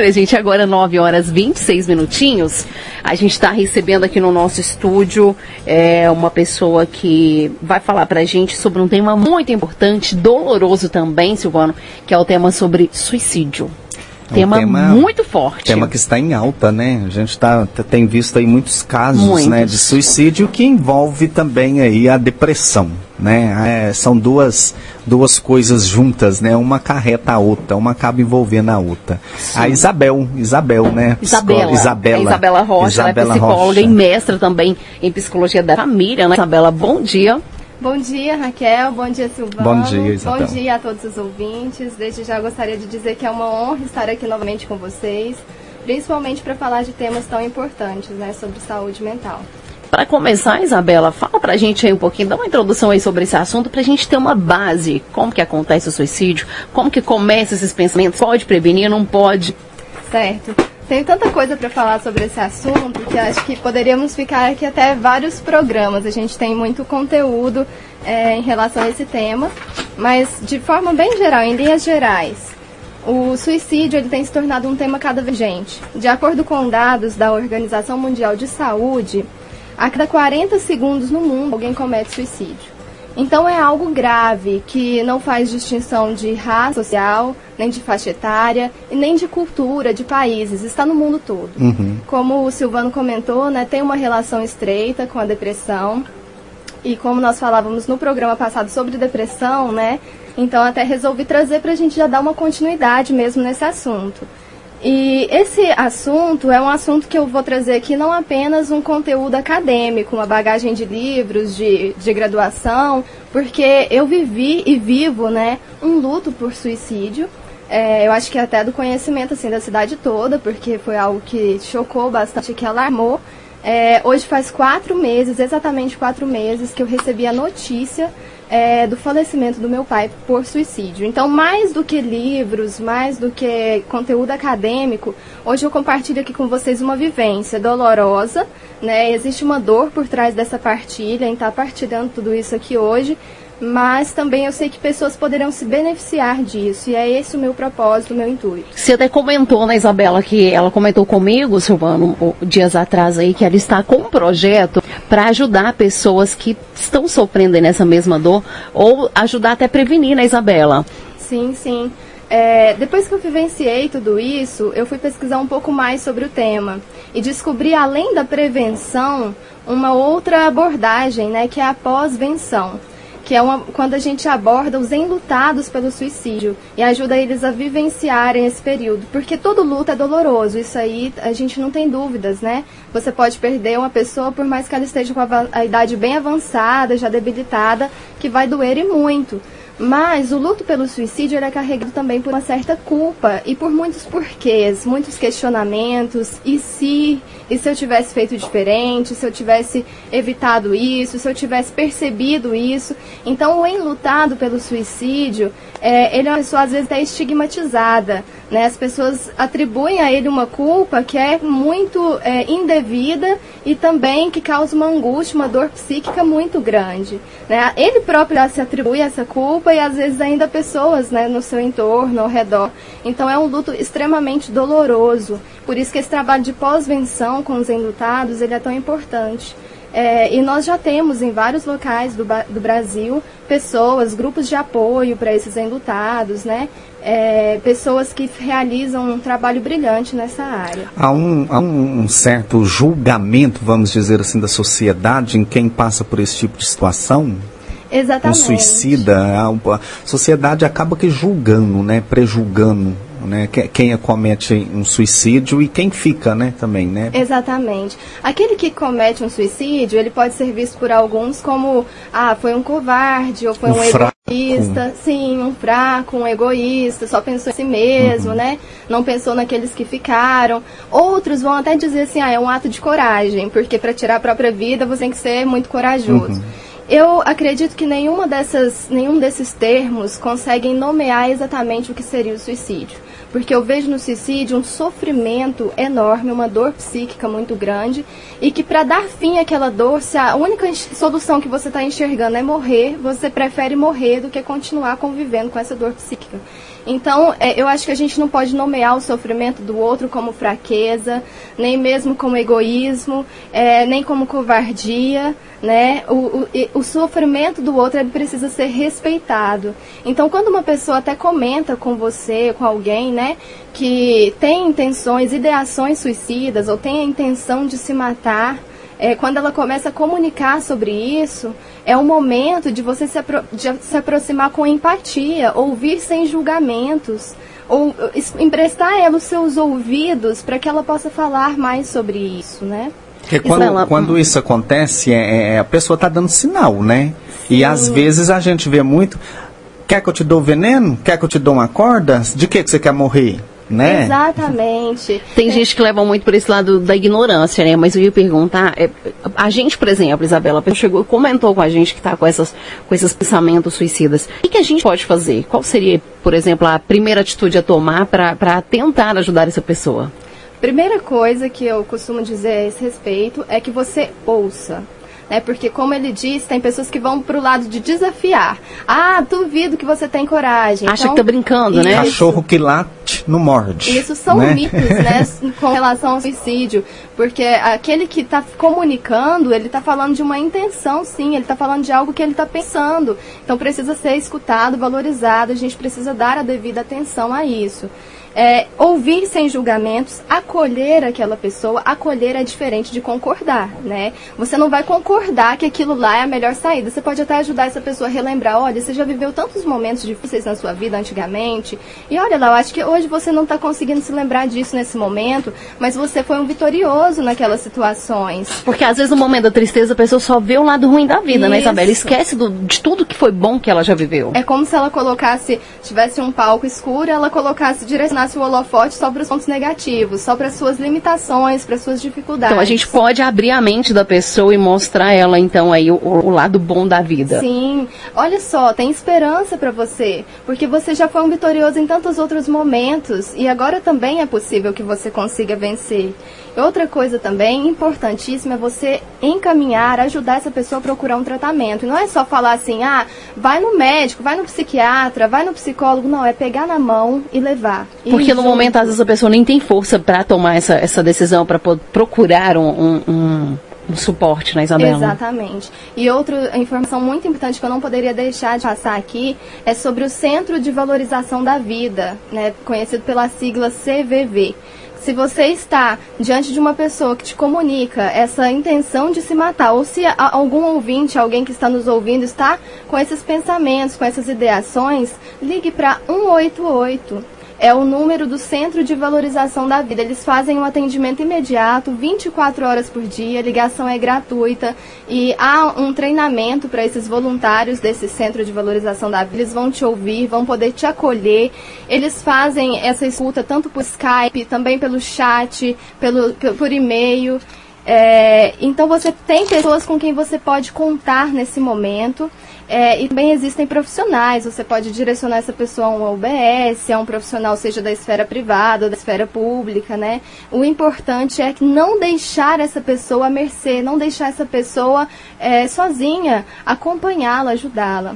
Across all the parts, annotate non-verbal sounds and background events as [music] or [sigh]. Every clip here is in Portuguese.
Olha, gente, agora 9 horas 26 minutinhos. A gente está recebendo aqui no nosso estúdio é, uma pessoa que vai falar pra gente sobre um tema muito importante, doloroso também, Silvano, que é o tema sobre suicídio. É um tema, tema- muito forte. Tema que está em alta, né? A gente tá, tem visto aí muitos casos Muitos. né, de suicídio que envolve também aí a depressão, né? É, são duas, duas coisas juntas, né? Uma carreta a outra, uma acaba envolvendo a outra. A Isabel, Isabel, né? Isabela. Isabela. É Isabela Rocha, Isabela ela é psicóloga Rocha. e mestra também em psicologia da família, né? Isabela, bom dia. Bom dia, Raquel. Bom dia, Silvano. Bom dia, Isabel. Bom dia a todos os ouvintes. Desde já gostaria de dizer que é uma honra estar aqui novamente com vocês, principalmente para falar de temas tão importantes, né, sobre saúde mental. Para começar, Isabela, fala pra gente aí um pouquinho, dá uma introdução aí sobre esse assunto pra gente ter uma base. Como que acontece o suicídio? Como que começa esses pensamentos? Pode prevenir, não pode? Certo. Tenho tanta coisa para falar sobre esse assunto que acho que poderíamos ficar aqui até vários programas. A gente tem muito conteúdo é, em relação a esse tema, mas de forma bem geral, em linhas gerais, o suicídio ele tem se tornado um tema cada vez urgente. De acordo com dados da Organização Mundial de Saúde, a cada 40 segundos no mundo alguém comete suicídio. Então é algo grave que não faz distinção de raça social, nem de faixa etária e nem de cultura, de países, está no mundo todo. Como o Silvano comentou, né, tem uma relação estreita com a depressão. E como nós falávamos no programa passado sobre depressão, né? Então até resolvi trazer para a gente já dar uma continuidade mesmo nesse assunto. E esse assunto é um assunto que eu vou trazer aqui não apenas um conteúdo acadêmico, uma bagagem de livros, de, de graduação, porque eu vivi e vivo né, um luto por suicídio. É, eu acho que até do conhecimento assim, da cidade toda, porque foi algo que chocou bastante, que alarmou. É, hoje faz quatro meses, exatamente quatro meses, que eu recebi a notícia é, do falecimento do meu pai por suicídio. Então, mais do que livros, mais do que conteúdo acadêmico, hoje eu compartilho aqui com vocês uma vivência dolorosa, né? Existe uma dor por trás dessa partilha, em estar partilhando tudo isso aqui hoje, mas também eu sei que pessoas poderão se beneficiar disso, e é esse o meu propósito, o meu intuito. Você até comentou, né, Isabela, que ela comentou comigo, Silvano, dias atrás aí, que ela está com um projeto para ajudar pessoas que estão sofrendo nessa mesma dor, ou ajudar até prevenir, né, Isabela? Sim, sim. É, depois que eu vivenciei tudo isso, eu fui pesquisar um pouco mais sobre o tema e descobri, além da prevenção, uma outra abordagem, né, que é a pós-venção, que é uma, quando a gente aborda os enlutados pelo suicídio e ajuda eles a vivenciarem esse período, porque todo luto é doloroso, isso aí a gente não tem dúvidas, né? Você pode perder uma pessoa por mais que ela esteja com a, a idade bem avançada, já debilitada, que vai doer e muito. Mas o luto pelo suicídio ele é carregado também por uma certa culpa e por muitos porquês, muitos questionamentos. E se? E se eu tivesse feito diferente? Se eu tivesse evitado isso? Se eu tivesse percebido isso? Então, o enlutado pelo suicídio, é, ele é uma pessoa às vezes até estigmatizada. Né? As pessoas atribuem a ele uma culpa que é muito é, indevida e também que causa uma angústia, uma dor psíquica muito grande. Né? Ele próprio já se atribui essa culpa e às vezes ainda pessoas né, no seu entorno, ao redor. Então é um luto extremamente doloroso. Por isso que esse trabalho de pós-venção com os enlutados ele é tão importante. É, e nós já temos em vários locais do, do Brasil pessoas, grupos de apoio para esses enlutados, né? É, pessoas que realizam um trabalho brilhante nessa área. Há um, há um certo julgamento, vamos dizer assim, da sociedade em quem passa por esse tipo de situação? Um Exatamente. suicida, a, sociedade acaba que julgando, né, prejulgando, né, que- quem comete um suicídio e quem fica, né, também, né? Exatamente. Aquele que comete um suicídio, ele pode ser visto por alguns como, ah, foi um covarde, ou foi Um um. Egoísta. Sim, um fraco, um egoísta, só pensou em si mesmo, né? Não pensou naqueles que ficaram. Outros vão até dizer assim, ah, é um ato de coragem, porque para tirar a própria vida você tem que ser muito corajoso. Eu acredito que nenhuma dessas, nenhum desses termos conseguem nomear exatamente o que seria o suicídio. Porque eu vejo no suicídio um sofrimento enorme, uma dor psíquica muito grande, e que para dar fim àquela dor, se a única solução que você está enxergando é morrer, você prefere morrer do que continuar convivendo com essa dor psíquica. Então, é, eu acho que a gente não pode nomear o sofrimento do outro como fraqueza, nem mesmo como egoísmo, é, nem como covardia, né? O, o, o, sofrimento do outro ele precisa ser respeitado. Então, quando uma pessoa até comenta com você, com alguém, né, que tem intenções, ideações suicidas ou tem a intenção de se matar, é, quando ela começa a comunicar sobre isso, é o momento de você se, apro de se aproximar com empatia, ouvir sem julgamentos, ou emprestar a ela os seus ouvidos para que ela possa falar mais sobre isso, né? Porque quando, Isabela, quando isso acontece, é, é a pessoa está dando sinal, né? Sim. E às vezes a gente vê muito. Quer que eu te dou veneno? Quer que eu te dou uma corda? De que, que você quer morrer? Né? Exatamente. Tem é. gente que leva muito por esse lado da ignorância, né? Mas eu ia perguntar, é, a gente, por exemplo, Isabela, chegou, comentou com a gente que está com, essas, com esses pensamentos suicidas. O que, que, a gente pode fazer? Qual seria, por exemplo, a primeira atitude a tomar para tentar ajudar essa pessoa? Primeira coisa que eu costumo dizer a esse respeito é que você ouça né? Porque, como ele disse, tem pessoas que vão pro lado de desafiar. Ah, duvido que você tem coragem. Acha então, que tá brincando, né? Cachorro que late não morde. Isso são né? mitos, né? [laughs] com relação ao suicídio. Porque aquele que está comunicando, ele está falando de uma intenção, sim. Ele está falando de algo que ele está pensando. Então, precisa ser escutado, valorizado. A gente precisa dar a devida atenção a isso é, ouvir sem julgamentos, acolher aquela pessoa. Acolher é diferente de concordar, né? Você não vai concordar que aquilo lá é a melhor saída. Você pode até ajudar essa pessoa a relembrar, olha, você já viveu tantos momentos difíceis na sua vida antigamente, e olha lá, eu acho que hoje você não está conseguindo se lembrar disso nesse momento, mas você foi um vitorioso naquelas situações. Porque às vezes no momento da tristeza a pessoa só vê o lado ruim da vida, Isso. né, Isabela? Esquece do, de tudo que foi bom que ela já viveu. É como se ela colocasse, tivesse um palco escuro, ela colocasse direcionado direcionasse o holofote só para os pontos negativos, só para suas limitações, para suas dificuldades. Então a gente pode abrir a mente da pessoa e mostrar ela então aí o, o lado bom da vida. Sim. Olha só, tem esperança para você, porque você já foi um vitorioso em tantos outros momentos e agora também é possível que você consiga vencer. Outra coisa também importantíssima é você encaminhar, ajudar essa pessoa a procurar um tratamento. E não é só falar assim, ah, vai no médico, vai no psiquiatra, vai no psicólogo. Não, é pegar na mão e levar. Porque no momento, às vezes, a pessoa nem tem força para tomar essa, essa decisão, para procurar um, um, um um suporte na Isabela. Exatamente. E outra informação muito importante que eu não poderia deixar de passar aqui é sobre o Centro de Valorização da Vida, né, conhecido pela sigla CVV. Se você está diante de uma pessoa que te comunica essa intenção de se matar, ou se algum ouvinte, alguém que está nos ouvindo, está com esses pensamentos, com essas ideações, ligue para 188 é o número do Centro de Valorização da Vida. Eles fazem um atendimento imediato, 24 horas por dia, a ligação é gratuita e há um treinamento para esses voluntários desse Centro de Valorização da Vida. Eles vão te ouvir, vão poder te acolher. Eles fazem essa escuta tanto por Skype, também pelo chat, pelo, por e-mail. É, então você tem pessoas com quem você pode contar nesse momento. É, e também existem profissionais, você pode direcionar essa pessoa a um UBS, a um profissional, seja da esfera privada ou da esfera pública, né? O importante é não deixar essa pessoa à mercê, não deixar essa pessoa é, sozinha, acompanhá-la, ajudá-la.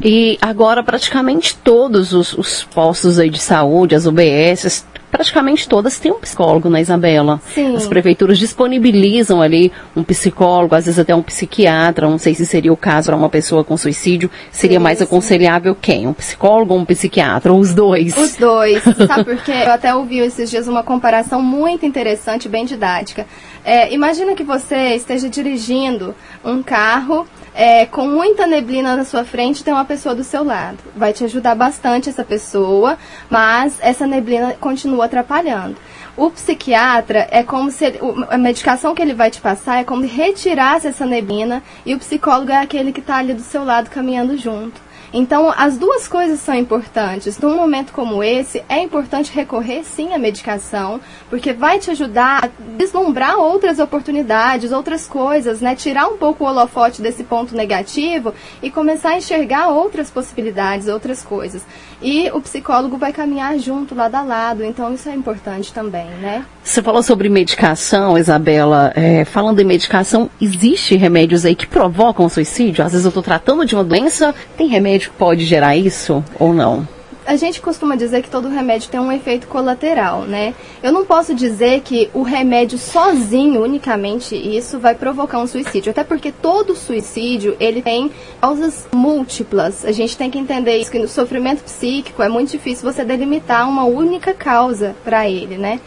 E agora praticamente todos os, os postos aí de saúde, as UBSs, praticamente todas têm um psicólogo, né, Isabela? Sim. As prefeituras disponibilizam ali um psicólogo, às vezes até um psiquiatra, não sei se seria o caso para uma pessoa com suicídio, seria sim, mais sim. aconselhável quem? Um psicólogo ou um psiquiatra? Ou os dois? Os dois. [laughs] Sabe por quê? Eu até ouvi esses dias uma comparação muito interessante, bem didática. É, imagina que você esteja dirigindo um carro é, com muita neblina na sua frente, tem uma pessoa do seu lado. Vai te ajudar bastante essa pessoa, mas essa neblina continua atrapalhando. O psiquiatra é como se ele, a medicação que ele vai te passar é como se retirasse essa neblina e o psicólogo é aquele que está ali do seu lado caminhando junto. Então, as duas coisas são importantes. Num momento como esse, é importante recorrer sim à medicação, porque vai te ajudar a deslumbrar outras oportunidades, outras coisas, né? Tirar um pouco o holofote desse ponto negativo e começar a enxergar outras possibilidades, outras coisas. E o psicólogo vai caminhar junto, lado a lado, então isso é importante também, né? Você falou sobre medicação, Isabela. É, falando em medicação, existe remédios aí que provocam suicídio? Às vezes eu estou tratando de uma doença, tem remédio pode gerar isso ou não? a gente costuma dizer que todo remédio tem um efeito colateral, né? Eu não posso dizer que o remédio sozinho, unicamente isso, vai provocar um suicídio. Até porque todo suicídio, ele tem causas múltiplas. A gente tem que entender isso, que no sofrimento psíquico é muito difícil você delimitar uma única causa para ele, né?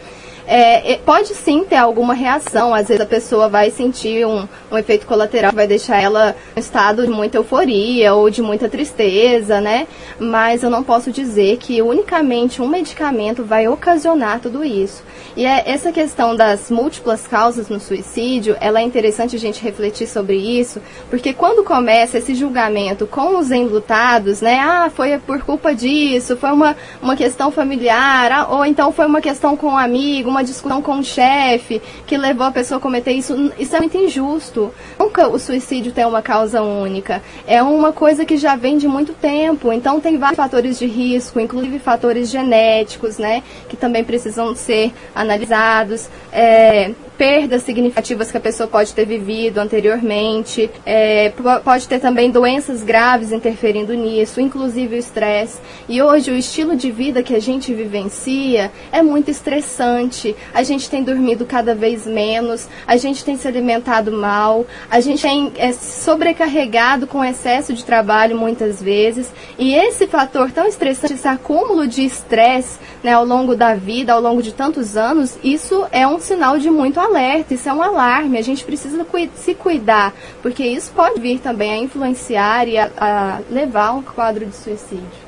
É, pode sim ter alguma reação. Às vezes a pessoa vai sentir um, um efeito colateral que vai deixar ela em estado de muita euforia ou de muita tristeza, né? Mas eu não posso dizer que unicamente um medicamento vai ocasionar tudo isso. E é essa questão das múltiplas causas no suicídio, ela é interessante a gente refletir sobre isso, porque quando começa esse julgamento com os enlutados, né? Ah, foi por culpa disso, foi uma, uma questão familiar, ah, ou então foi uma questão com um amigo, uma discussão com o chefe que levou a pessoa a cometer isso, isso é muito injusto. Nunca o suicídio tem uma causa única. É uma coisa que já vem de muito tempo, então tem vários fatores de risco, inclusive fatores genéticos, né? Que também precisam ser analisados. É, perdas significativas que a pessoa pode ter vivido anteriormente, é, pode ter também doenças graves interferindo nisso, inclusive o estresse. E hoje o estilo de vida que a gente vivencia é muito estressante. A gente tem dormido cada vez menos, a gente tem se alimentado mal, a gente tem é, sobrecarregado com excesso de trabalho muitas vezes. E esse fator tão estressante, esse acúmulo de estresse né, ao longo da vida, ao longo de tantos anos, isso é um sinal de muito alerta, isso é um alarme. A gente precisa se cuidar, porque isso pode vir também a influenciar e a, a levar a um quadro de suicídio.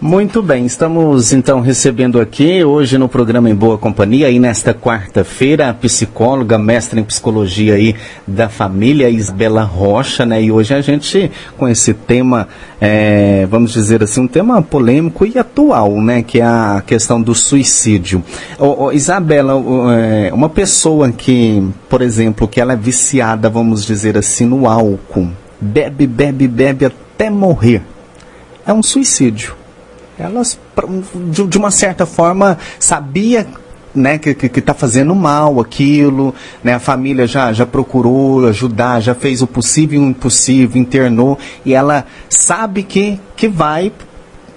Muito bem, estamos então recebendo aqui hoje no programa Em Boa Companhia e nesta quarta-feira a psicóloga, mestra em psicologia aí da família Isabela Rocha, né? E hoje a gente com esse tema, é, vamos dizer assim, um tema polêmico e atual, né? Que é a questão do suicídio. Ô, ô, Isabela, é, uma pessoa que, por exemplo, que ela é viciada, vamos dizer assim, no álcool, bebe, bebe, bebe até morrer, é um suicídio elas, de, uma certa forma, sabia né, que está fazendo mal aquilo, né, a família já, já procurou ajudar, já fez o possível e o impossível, internou, e ela sabe que, que vai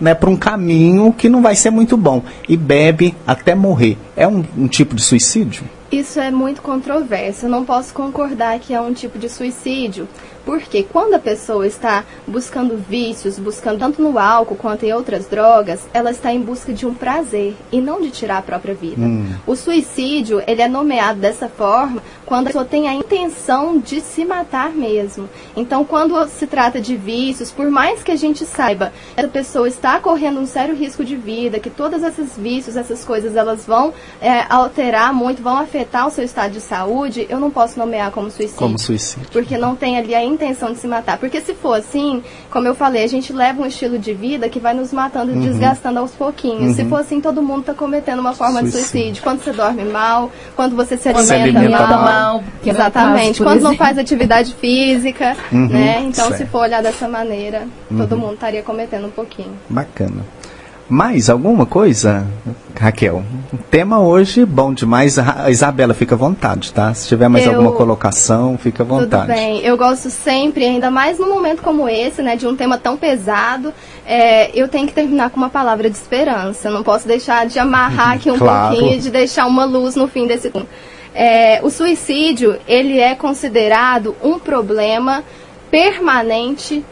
né, para um caminho que não vai ser muito bom, e bebe até morrer. É um, um tipo de suicídio? Isso é muito controverso. Eu não posso concordar que é um tipo de suicídio, porque quando a pessoa está buscando vícios, buscando tanto no álcool quanto em outras drogas, ela está em busca de um prazer e não de tirar a própria vida. Hum. O suicídio, ele é nomeado dessa forma quando a pessoa tem a intenção de se matar mesmo. Então, quando se trata de vícios, por mais que a gente saiba que a pessoa está correndo um sério risco de vida, que todas esses vícios, essas coisas, elas vão é, alterar muito, vão afetar o seu estado de saúde, eu não posso nomear como suicídio. Como suicídio. Porque não tem ali a intenção de se matar. Porque se for assim, como eu falei, a gente leva um estilo de vida que vai nos matando e uhum. desgastando aos pouquinhos. Uhum. Se for assim, todo mundo está cometendo uma forma suicídio. de suicídio. Quando você dorme mal, quando você se alimenta, se alimenta mal. mal é Exatamente. Quando não faz atividade física, uhum. né? Então, certo. se for olhar dessa maneira, todo uhum. mundo estaria cometendo um pouquinho. Bacana. Mais alguma coisa, Raquel? O tema hoje, bom demais. A Isabela, fica à vontade, tá? Se tiver mais eu... alguma colocação, fica à vontade. Tudo bem. Eu gosto sempre, ainda mais num momento como esse, né, de um tema tão pesado, é, eu tenho que terminar com uma palavra de esperança. Eu não posso deixar de amarrar aqui um claro. pouquinho, de deixar uma luz no fim desse é, o suicídio, ele é considerado um problema permanente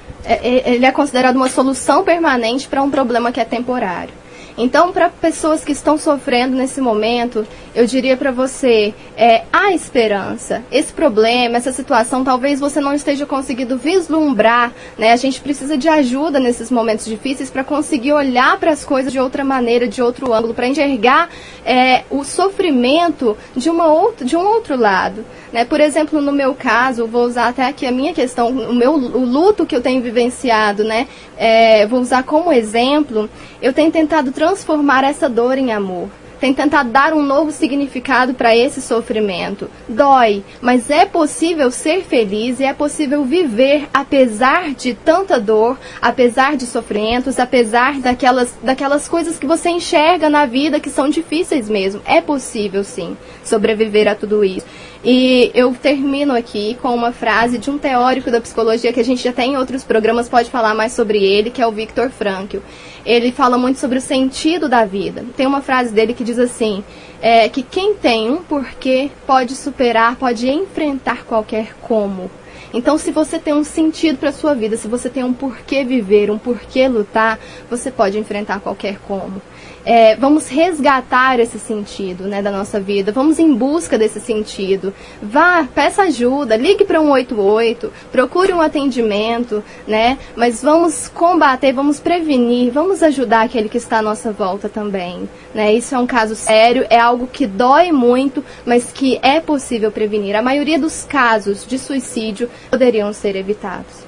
ele é considerado uma solução permanente para um problema que é temporário. Então, para pessoas que estão sofrendo nesse momento, eu diria para você, é, há esperança. Esse problema, essa situação, talvez você não esteja conseguindo vislumbrar, né? A gente precisa de ajuda nesses momentos difíceis para conseguir olhar para as coisas de outra maneira, de outro ângulo, para enxergar é, o sofrimento de, uma outra, de um outro lado. Né? Por exemplo, no meu caso, vou usar até aqui a minha questão, o meu o luto que eu tenho vivenciado, né? É, vou usar como exemplo, eu tenho tentado transformar essa dor em amor tem tentado dar um novo significado para esse sofrimento. Dói, mas é possível ser feliz e é possível viver apesar de tanta dor, apesar de sofrimentos, apesar daquelas, daquelas coisas que você enxerga na vida que são difíceis mesmo. É possível sim sobreviver a tudo isso. E eu termino aqui com uma frase de um teórico da psicologia que a gente já tem em outros programas, pode falar mais sobre ele, que é o Viktor Frankl. Ele fala muito sobre o sentido da vida. Tem uma frase dele que diz assim: é, que quem tem um porquê pode superar, pode enfrentar qualquer como. Então, se você tem um sentido para sua vida, se você tem um porquê viver, um porquê lutar, você pode enfrentar qualquer como é, vamos resgatar esse sentido né, da nossa vida, vamos em busca desse sentido. Vá, peça ajuda, ligue para 188, procure um atendimento, né? Mas vamos combater, vamos prevenir, vamos ajudar aquele que está à nossa volta também. Né? Isso é um caso sério, é algo que dói muito, mas que é possível prevenir. A maioria dos casos de suicídio poderiam ser evitados.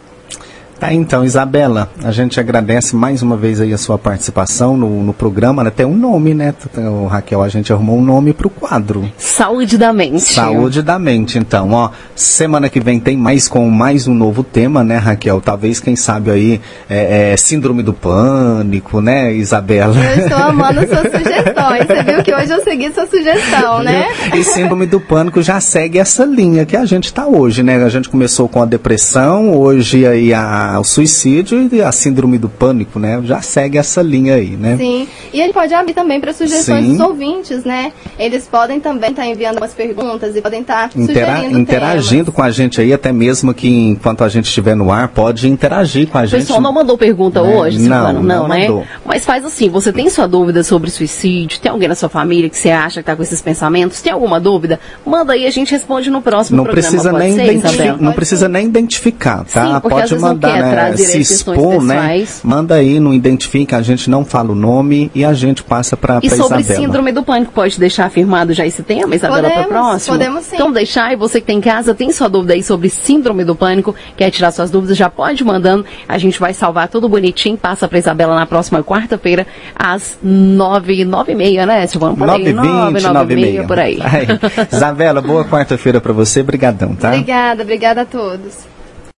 Tá, então, Isabela, a gente agradece mais uma vez aí a sua participação no, no programa, né? Tem um nome, né, o Raquel? A gente arrumou um nome para o quadro. Saúde da mente. Saúde da mente, então, ó. Semana que vem tem mais com mais um novo tema, né, Raquel? Talvez, quem sabe aí, é, é, síndrome do pânico, né, Isabela? Eu estou amando [laughs] suas sugestões. Você viu que hoje eu segui sua sugestão, né? E síndrome do pânico já segue essa linha que a gente está hoje, né? A gente começou com a depressão, hoje aí a o suicídio e a síndrome do pânico, né? Já segue essa linha aí, né? Sim. E ele pode abrir também para sugestões Sim. dos ouvintes, né? Eles podem também estar tá enviando umas perguntas e podem estar tá Intera interagindo temas. com a gente aí, até mesmo que enquanto a gente estiver no ar, pode interagir com a gente. O pessoal não mandou pergunta né? hoje, Silvano? Não, não, não né? Mandou. Mas faz assim, você tem sua dúvida sobre suicídio? Tem alguém na sua família que você acha que está com esses pensamentos? Tem alguma dúvida? Manda aí, a gente responde no próximo não programa. Precisa nem ser, não precisa nem identificar, tá? Sim, pode mandar, né? Se expor, né? Manda aí, não identifica, a gente não fala o nome e a gente passa para E sobre Isabela. síndrome do pânico, pode deixar afirmado já esse tema, Isabela, para próximo? Podemos sim. Então deixar, e você que tem em casa, tem sua dúvida aí sobre síndrome do pânico, quer tirar suas dúvidas, já pode mandando, a gente vai salvar tudo bonitinho, passa para Isabela na próxima quarta-feira, às nove, nove e meia, né, Silvano? Nove, vinte, nove e meia. Por aí. [laughs] Isabela, boa quarta-feira para você, brigadão, tá? Obrigada, obrigada a todos.